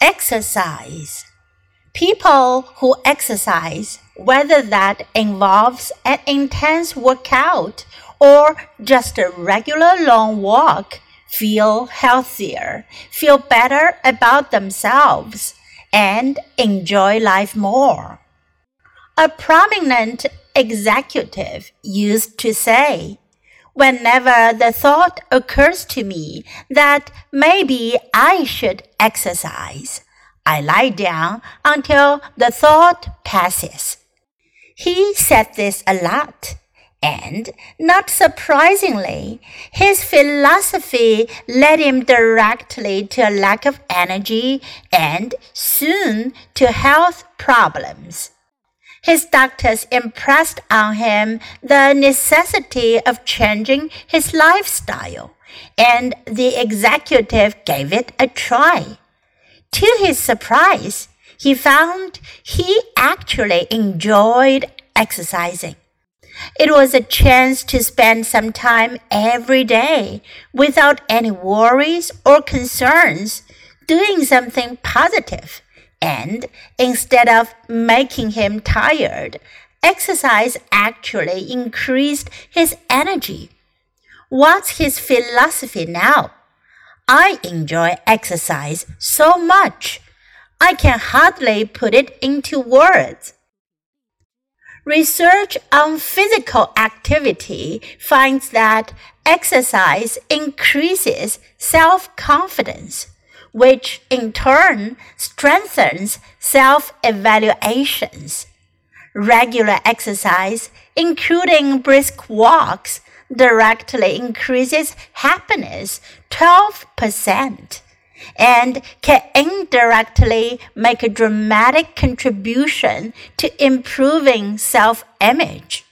Exercise. People who exercise, whether that involves an intense workout or just a regular long walk, feel healthier, feel better about themselves, and enjoy life more. A prominent executive used to say, Whenever the thought occurs to me that maybe I should exercise, I lie down until the thought passes. He said this a lot, and not surprisingly, his philosophy led him directly to a lack of energy and soon to health problems. His doctors impressed on him the necessity of changing his lifestyle, and the executive gave it a try. To his surprise, he found he actually enjoyed exercising. It was a chance to spend some time every day without any worries or concerns, doing something positive and instead of making him tired, exercise actually increased his energy. What's his philosophy now? I enjoy exercise so much. I can hardly put it into words. Research on physical activity finds that exercise increases self confidence which in turn strengthens self evaluations. Regular exercise, including brisk walks, directly increases happiness 12% and can indirectly make a dramatic contribution to improving self image.